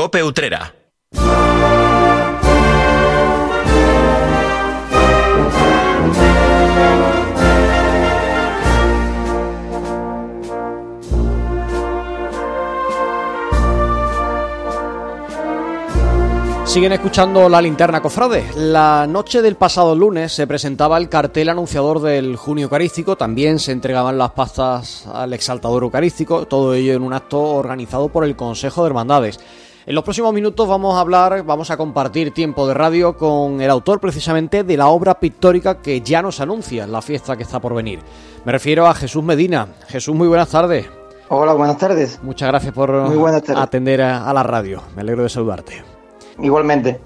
Cope. Siguen escuchando la linterna cofrade. La noche del pasado lunes se presentaba el cartel anunciador del junio eucarístico. También se entregaban las pastas al exaltador eucarístico. Todo ello en un acto organizado por el Consejo de Hermandades. En los próximos minutos vamos a hablar, vamos a compartir tiempo de radio con el autor precisamente de la obra pictórica que ya nos anuncia la fiesta que está por venir. Me refiero a Jesús Medina. Jesús, muy buenas tardes. Hola, buenas tardes. Muchas gracias por atender a, la radio. Me alegro de saludarte. Igualmente.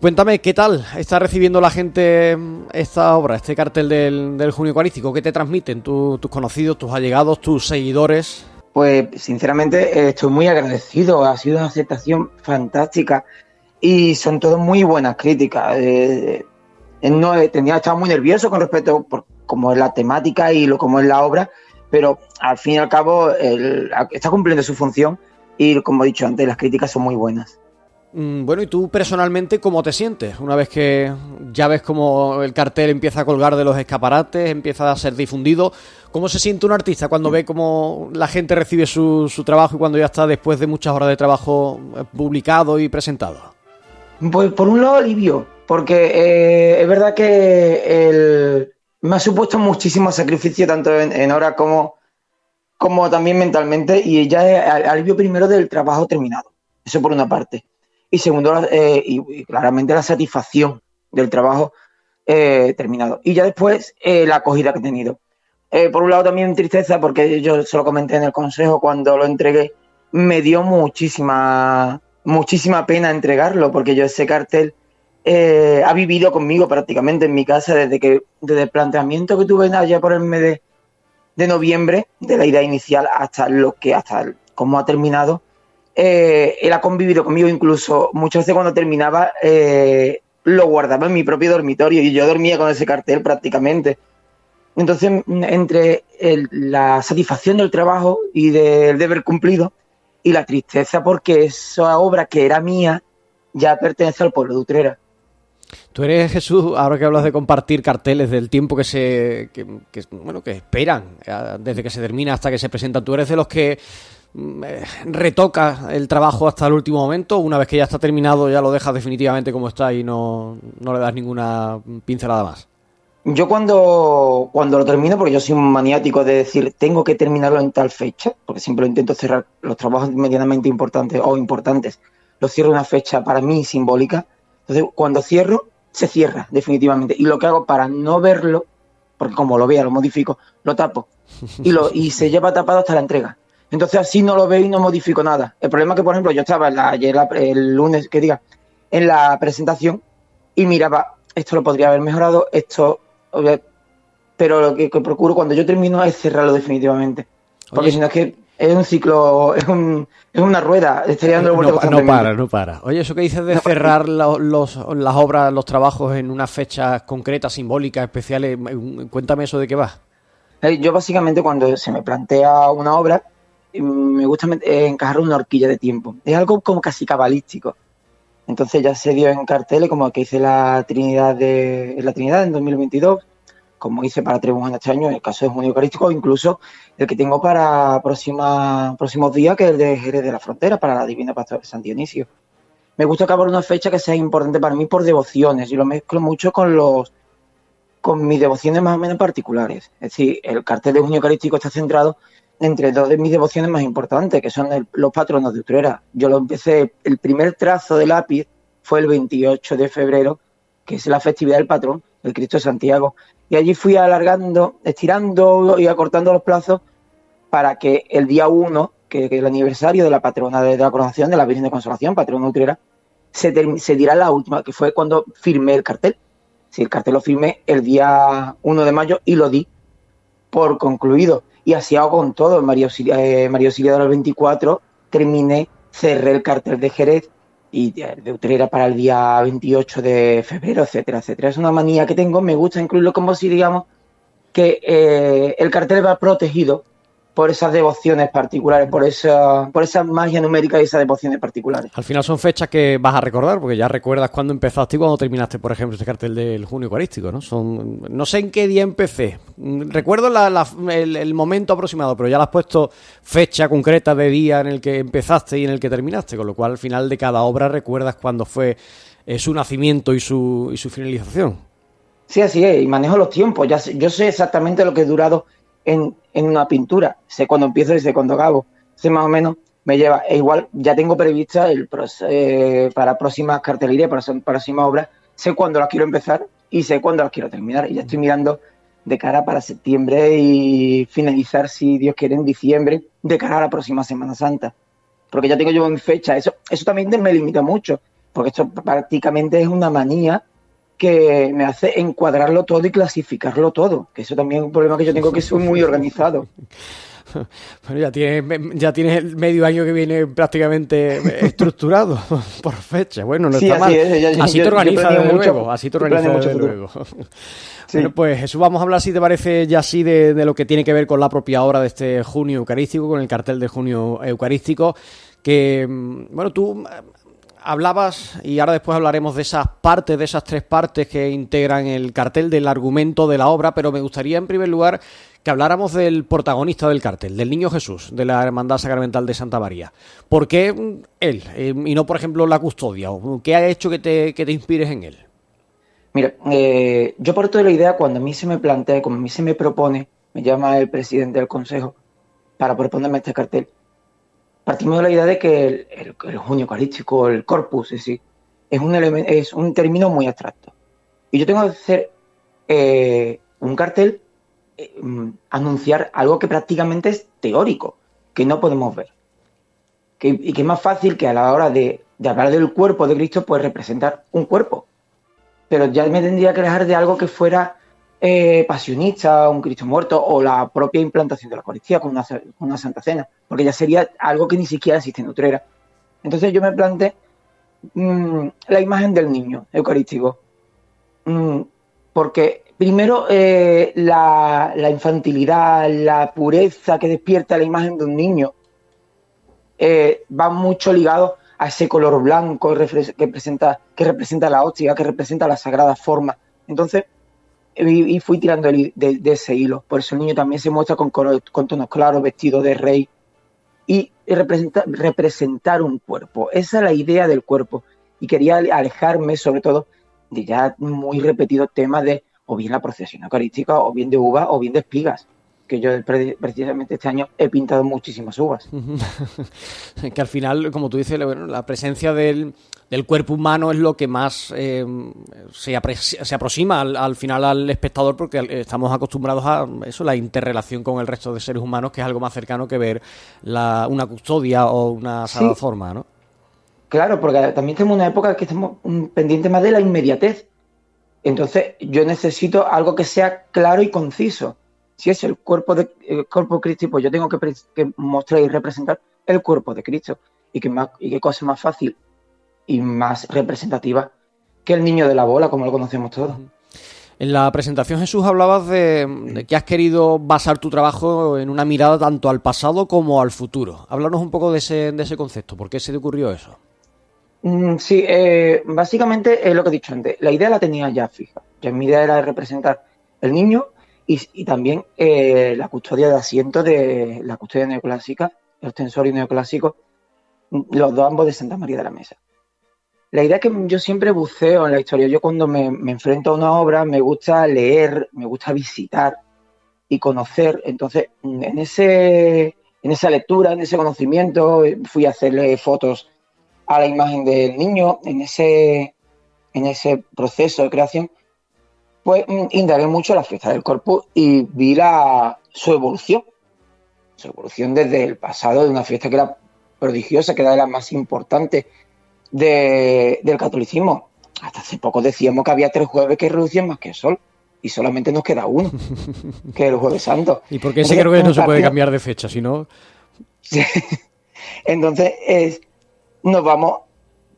Cuéntame, ¿qué tal está recibiendo la gente mm, esta obra, este cartel del, Junio Eucarístico? ¿Qué te transmiten tus conocidos, tus allegados, tus seguidores? Pues sinceramente eh, estoy muy agradecido, ha sido una aceptación fantástica y son todas muy buenas críticas. Eh, eh, no, tenía, estaba muy nervioso con respecto a cómo es la temática y lo como es la obra, pero al fin y al cabo está cumpliendo su función y como he dicho antes, las críticas son muy buenas. Mm, bueno, ¿y tú personalmente cómo te sientes? Una vez que ya ves cómo el cartel empieza a colgar de los escaparates, empieza a ser difundido, ¿cómo se siente un artista cuando ve cómo la gente recibe su, trabajo y cuando ya está después de muchas horas de trabajo eh, publicado y presentado? Pues por un lado alivio, porque eh, es verdad que me ha supuesto muchísimo sacrificio tanto en, en horas como, como también mentalmente y ya alivio primero del trabajo terminado. Eso por una parte y segundo, eh, y, claramente la satisfacción del trabajo eh, terminado. Y ya después, eh, la acogida que he tenido. por un lado también tristeza, porque yo se lo comenté en el consejo cuando lo entregué, me dio muchísima, muchísima pena entregarlo, porque yo ese cartel ha vivido conmigo prácticamente en mi casa desde que desde el planteamiento que tuve allá por el mes de, de noviembre, de la idea inicial, hasta lo que, hasta cómo ha terminado eh, él ha convivido conmigo incluso muchas veces cuando terminaba eh, lo guardaba en mi propio dormitorio y yo dormía con ese cartel prácticamente. Entonces, entre la satisfacción del trabajo y del deber cumplido y la tristeza porque esa obra que era mía ya pertenece al pueblo de Utrera. Tú eres Jesús, ahora que hablas de compartir carteles del tiempo que se bueno que esperan eh, desde que se termina hasta que se presenta. Tú eres de los que Mm, retoca el trabajo hasta el último momento, una vez que ya está terminado ya lo dejas definitivamente como está y no, le das ninguna pincelada más. Yo cuando, cuando lo termino, porque yo soy un maniático de decir tengo que terminarlo en tal fecha, porque siempre intento cerrar los trabajos medianamente importantes o importantes, lo cierro en una fecha para mí simbólica. Entonces, cuando cierro, se cierra definitivamente. Y lo que hago para no verlo, porque como lo vea, lo modifico, lo tapo. Y, lo, y se lleva tapado hasta la entrega. Entonces así no lo veo y no modifico nada. El problema es que, por ejemplo, yo estaba ayer, el lunes, que diga, en la presentación y miraba, esto lo podría haber mejorado, esto... Pero lo que, procuro cuando yo termino es cerrarlo definitivamente. Porque si no es que es un ciclo, es, un, es una rueda, estaría dando vueltas no, no para, no para. Oye, eso que dices de cerrar los, las obras, los trabajos en unas fechas concretas, simbólicas, especiales, cuéntame eso de qué va. Eh, yo básicamente cuando se me plantea una obra, me gusta encajar una horquilla de tiempo. Es algo como casi cabalístico. Entonces ya se dio en carteles como que hice la Trinidad de la Trinidad en 2022, como hice para Trebuján este año, en el caso de Junio Eucarístico, incluso el que tengo para próxima, próximos días, que es el de Jerez de la Frontera, para la Divina Pastora San Dionisio. Me gusta acabar una fecha que sea importante para mí por devociones y lo mezclo mucho con los con mis devociones más o menos particulares. Es decir, el cartel de Junio Eucarístico está centrado entre dos de mis devociones más importantes, que son los patronos de Utrera. Yo lo empecé, el primer trazo de lápiz fue el 28 de febrero, que es la festividad del patrón, el Cristo de Santiago. Y allí fui alargando, estirando y acortando los plazos para que el día 1, que, es el aniversario de la patrona de, la coronación de la Virgen de Consolación, patrona de Utrera, se, diera la última, que fue cuando firmé el cartel. Si el cartel lo firmé el día 1 de mayo y lo di por concluido y así hago con todo. María Auxiliadora, eh, María del 24 terminé, cerré el cartel de Jerez y de Utrera para el día 28 de febrero, etcétera, etcétera. Es una manía que tengo, me gusta incluirlo como si digamos que eh, el cartel va protegido por esas devociones particulares, por esa, por esa magia numérica y esas devociones particulares. Al final son fechas que vas a recordar, porque ya recuerdas cuándo empezaste y cuándo terminaste, por ejemplo, este cartel del junio eucarístico, ¿no? Son, no sé en qué día empecé. Recuerdo el, momento aproximado, pero ya le has puesto fecha concreta de día en el que empezaste y en el que terminaste, con lo cual al final de cada obra recuerdas cuándo fue eh, su nacimiento y su, y su finalización. Sí, así es, y manejo los tiempos. Ya yo sé exactamente lo que he durado en, una pintura. Sé cuándo empiezo y sé cuándo acabo. Sé más o menos, me lleva. E igual ya tengo prevista el, eh, para próximas cartelerías, para próximas obras, sé cuándo las quiero empezar y sé cuándo las quiero terminar. Y ya estoy mirando de cara para septiembre y finalizar, si Dios quiere, en diciembre, de cara a la próxima Semana Santa. Porque ya tengo yo mi fecha. Eso, eso también me limita mucho, porque esto prácticamente es una manía que me hace encuadrarlo todo y clasificarlo todo, que eso también es un problema que yo tengo que ser muy organizado. Bueno, ya tienes, ya tienes el medio año que viene prácticamente estructurado por fecha. Bueno, no está mal. así, te organizas de luego, así te organizas de luego. Bueno, pues Jesús, vamos a hablar, si te parece, ya así de, de, lo que tiene que ver con la propia hora de este junio eucarístico, con el cartel de junio eucarístico, que, mm, bueno, tú hablabas, y ahora después hablaremos de esas partes, de esas tres partes que integran el cartel del argumento de la obra, pero me gustaría en primer lugar que habláramos del protagonista del cartel, del Niño Jesús, de la Hermandad Sacramental de Santa María. ¿Por qué él eh, y no, por ejemplo, la custodia? ¿Qué ha hecho que te, que te inspires en él? Mira, eh, yo parto de la idea, cuando a mí se me plantea, como a mí se me propone, me llama el presidente del consejo para proponerme este cartel, partimos de la idea de que el, junio eucarístico, el corpus, es, es, un es un término muy abstracto. Y yo tengo que hacer eh, un cartel, eh, mm, anunciar algo que prácticamente es teórico, que no podemos ver. y que es más fácil que a la hora de, hablar del cuerpo de Cristo, pues representar un cuerpo. Pero ya me tendría que dejar de algo que fuera eh, pasionista, un Cristo muerto o la propia implantación de la Eucaristía con una, Santa Cena, porque ya sería algo que ni siquiera existe en Utrera. Entonces yo me planteé mm, la imagen del niño eucarístico, mm, porque primero eh, la, infantilidad, la pureza que despierta la imagen de un niño eh, va mucho ligado a ese color blanco que representa, que representa la hostia, que representa la sagrada forma. Entonces, y, fui tirando de, ese hilo. Por eso el niño también se muestra con, con tonos claros, vestido de rey y representa, representar un cuerpo. Esa es la idea del cuerpo. Y quería alejarme sobre todo de ya muy repetido temas de o bien la procesión eucarística, o bien de uva, o bien de espigas que yo precisamente este año he pintado muchísimas uvas. que al final, como tú dices, la presencia del, cuerpo humano es lo que más eh, se, aproxima al, final al espectador porque estamos acostumbrados a eso, la interrelación con el resto de seres humanos, que es algo más cercano que ver una custodia o una sala forma, ¿no? Claro, porque también tenemos una época que estamos pendientes más de la inmediatez. Entonces, yo necesito algo que sea claro y conciso si es el cuerpo de cuerpo Cristo, pues yo tengo que, mostrar y representar el cuerpo de Cristo. Y qué, más, y qué cosa más fácil y más representativa que el niño de la bola, como lo conocemos todos. En la presentación, Jesús, hablabas de, que has querido basar tu trabajo en una mirada tanto al pasado como al futuro. Háblanos un poco de ese, de ese concepto. ¿Por qué se te ocurrió eso? Mm, sí, eh, básicamente es lo que he dicho antes. La idea la tenía ya fija. Ya mi idea era representar el niño y, también eh, la custodia de asientos de la custodia neoclásica, el tensorio neoclásico, los dos ambos de Santa María de la Mesa. La idea que yo siempre buceo en la historia. Yo cuando me, enfrento a una obra me gusta leer, me gusta visitar y conocer. Entonces, en, ese, en esa lectura, en ese conocimiento, fui a hacerle fotos a la imagen del niño, en ese, en ese proceso de creación pues mm, indagué mucho la fiesta del corpus y vi la, su evolución. Su evolución desde el pasado de una fiesta que era prodigiosa, que era de las más importantes del catolicismo. Hasta hace poco decíamos que había tres jueves que reducían más que el sol y solamente nos queda uno, que es el Jueves Santo. ¿Y por qué ese creo que no se puede cambiar de fecha? Si no... Entonces, es, nos vamos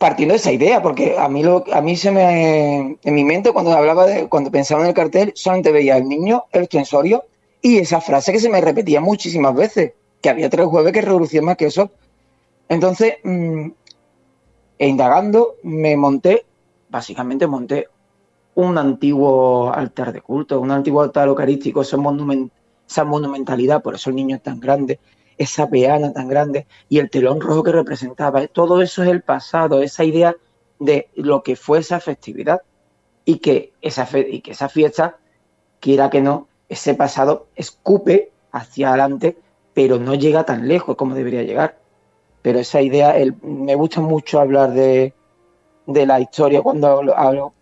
partiendo de esa idea, porque a mí lo, a mí se me en mi mente cuando hablaba de cuando pensaba en el cartel solamente veía el niño, el tensorio Y esa frase que se me repetía muchísimas veces, que había tres jueves que revolución más que eso. Entonces, mm, e indagando, me monté, básicamente monté un antiguo altar de culto, un antiguo altar eucarístico, esa monumentalidad, por eso el niño es tan grande, esa peana tan grande y el telón rojo que representaba. Todo eso es el pasado, esa idea de lo que fue esa festividad y que esa, y que esa fiesta, quiera que no, ese pasado escupe hacia adelante, pero no llega tan lejos como debería llegar. Pero esa idea, me gusta mucho hablar de, de la historia cuando hablo,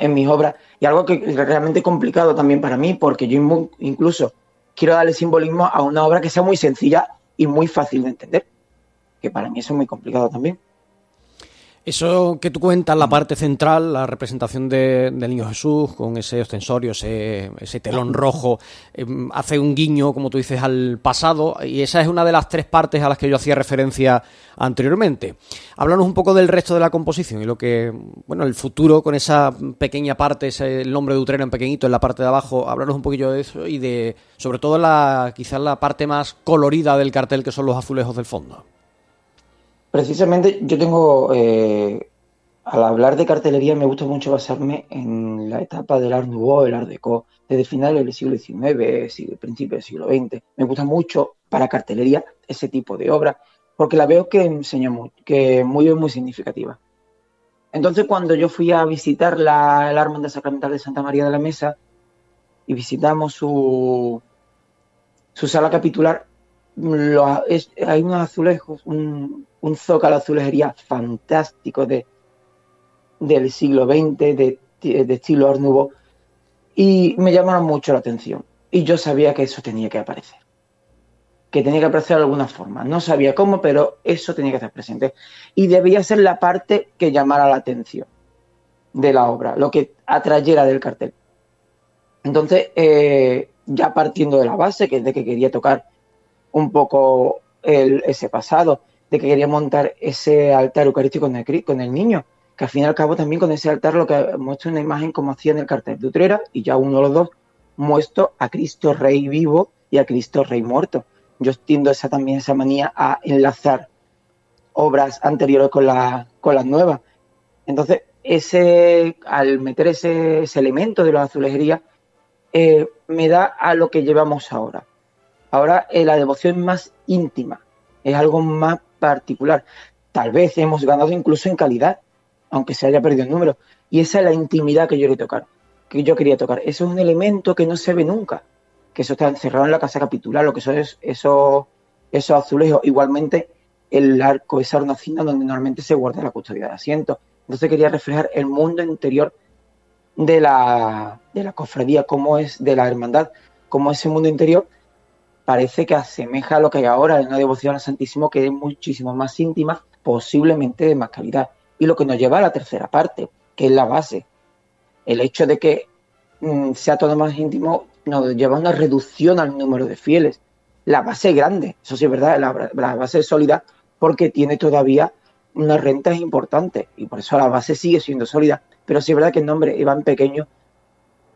en mis obras y algo que es realmente complicado también para mí porque yo incluso quiero darle simbolismo a una obra que sea muy sencilla y muy fácil de entender, que para mí eso es muy complicado también. Eso que tú cuentas, la parte central, la representación del Niño Jesús con ese ostensorio, ese, telón rojo, em, hace un guiño, como tú dices, al pasado y esa es una de las tres partes a las que yo hacía referencia anteriormente. Háblanos un poco del resto de la composición y lo que, bueno, el futuro con esa pequeña parte, ese, el nombre de Utrera en pequeñito en la parte de abajo, háblanos un poquillo de eso y de, sobre todo, la, quizás la parte más colorida del cartel que son los azulejos del fondo. Precisamente yo tengo, eh, al hablar de cartelería me gusta mucho basarme en la etapa del Art Nouveau, el Art Deco, desde finales del siglo XIX, principios del siglo XX. Me gusta mucho para cartelería ese tipo de obra, porque la veo que enseña muy, que muy, muy significativa. Entonces cuando yo fui a visitar la, la Hermandad Sacramental de Santa María de la Mesa y visitamos su, su sala capitular, hay unos azulejos, un, un zócalo azulejería fantástico de, del siglo XX, de, estilo Art y me llamaron mucho la atención. Y yo sabía que eso tenía que aparecer, que tenía que aparecer de alguna forma. No sabía cómo, pero eso tenía que estar presente. Y debía ser la parte que llamara la atención de la obra, lo que atrayera del cartel. Entonces, eh, ya partiendo de la base, que es de que quería tocar un poco ese pasado, de que quería montar ese altar eucarístico con el, con el niño, que al fin y al cabo también con ese altar lo que muestra una imagen como hacía en el cartel de Utrera, y ya uno de los dos muestro a Cristo Rey vivo y a Cristo Rey muerto. Yo extiendo esa también esa manía a enlazar obras anteriores con, la, con las nuevas. Entonces, ese, al meter ese, elemento de la azulejería, eh, me da a lo que llevamos ahora. Ahora eh, la devoción más íntima, es algo más particular. Tal vez hemos ganado incluso en calidad, aunque se haya perdido el número. Y esa es la intimidad que yo quería tocar. Que yo quería tocar. Eso es un elemento que no se ve nunca. Que eso está encerrado en la casa capitular, lo que eso es esos, esos azulejos. Igualmente, el arco, esa hornacina donde normalmente se guarda la custodia de asientos. Entonces quería reflejar el mundo interior de la, de la cofradía, cómo es de la hermandad, cómo ese mundo interior parece que asemeja a lo que hay ahora en una devoción al Santísimo que es muchísimo más íntima, posiblemente de más calidad. Y lo que nos lleva a la tercera parte, que es la base. El hecho de que mm, sea todo más íntimo nos lleva a una reducción al número de fieles. La base es grande, eso sí es verdad, la, base es sólida porque tiene todavía unas rentas importantes y por eso la base sigue siendo sólida. Pero sí es verdad que el nombre Iván Pequeño,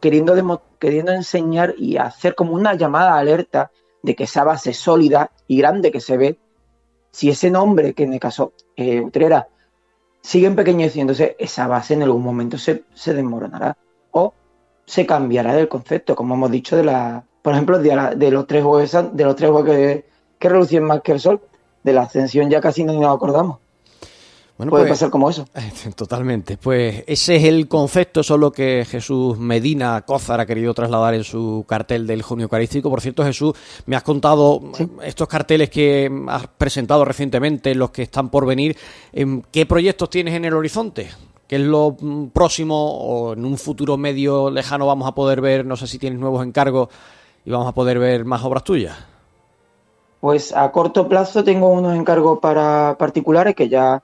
queriendo, queriendo enseñar y hacer como una llamada alerta de que esa base sólida y grande que se ve, si ese nombre, que en el caso eh, Utrera, sigue empequeñeciéndose, esa base en algún momento se, desmoronará o se cambiará del concepto, como hemos dicho, de la, por ejemplo, de, los tres juegos, de los tres juegos que, que relucen más que el sol, de la ascensión ya casi no nos acordamos. Puede pues, pasar como eso. Totalmente. Pues ese es el concepto, solo que Jesús Medina Cózar ha querido trasladar en su cartel del junio eucarístico. Por cierto, Jesús, me has contado estos carteles que has presentado recientemente, los que están por venir. Em, ¿Qué proyectos tienes en el horizonte? ¿Qué es lo mm, próximo o en un futuro medio lejano vamos a poder ver? No sé si tienes nuevos encargos y vamos a poder ver más obras tuyas. Pues a corto plazo tengo unos encargos para particulares que ya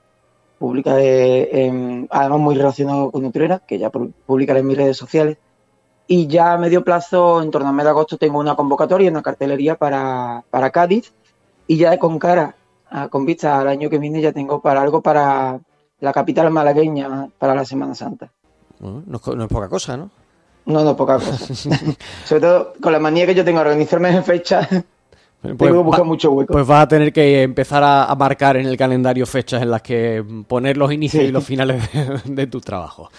publicaré, además muy relacionado con Utrera, que ya publicaré en mis redes sociales. Y ya a medio plazo, en torno a mes de agosto, tengo una convocatoria, una cartelería para, para Cádiz. Y ya con cara, con vista al año que viene, ya tengo para algo para la capital malagueña para la Semana Santa. no, es poca cosa, ¿no? No, no, poca cosa. Sobre todo con la manía que yo tengo de organizarme en fechas, Pues, tengo que buscar va- mucho hueco. pues vas a tener que empezar a, a marcar en el calendario fechas en las que poner los inicios Sí. y los finales de, de tu trabajo.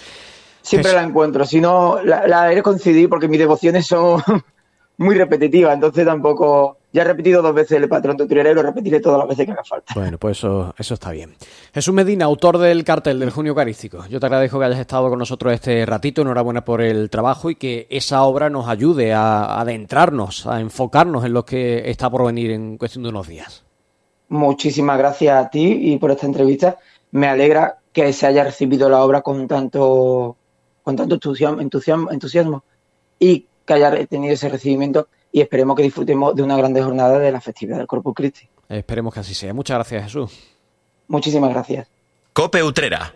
Siempre Jesús. la encuentro. Si no, la, la he coincidir porque mis devociones son muy repetitivas. Entonces tampoco. Ya he repetido dos veces el patrón de y lo repetiré todas las veces que haga falta. Bueno, pues eso, eso está bien. Jesús Medina, autor del cartel del Junio Eucarístico. Yo te agradezco que hayas estado con nosotros este ratito. Enhorabuena por el trabajo y que esa obra nos ayude a, adentrarnos, a enfocarnos en lo que está por venir en cuestión de unos días. Muchísimas gracias a ti y por esta entrevista. Me alegra que se haya recibido la obra con tanto, con tanto entusiasmo, entusiasmo y que haya tenido ese recibimiento y esperemos que disfrutemos de una grande jornada de la festividad del Corpus Christi. Esperemos que así sea. Muchas gracias, Jesús. Muchísimas gracias. Cope Utrera.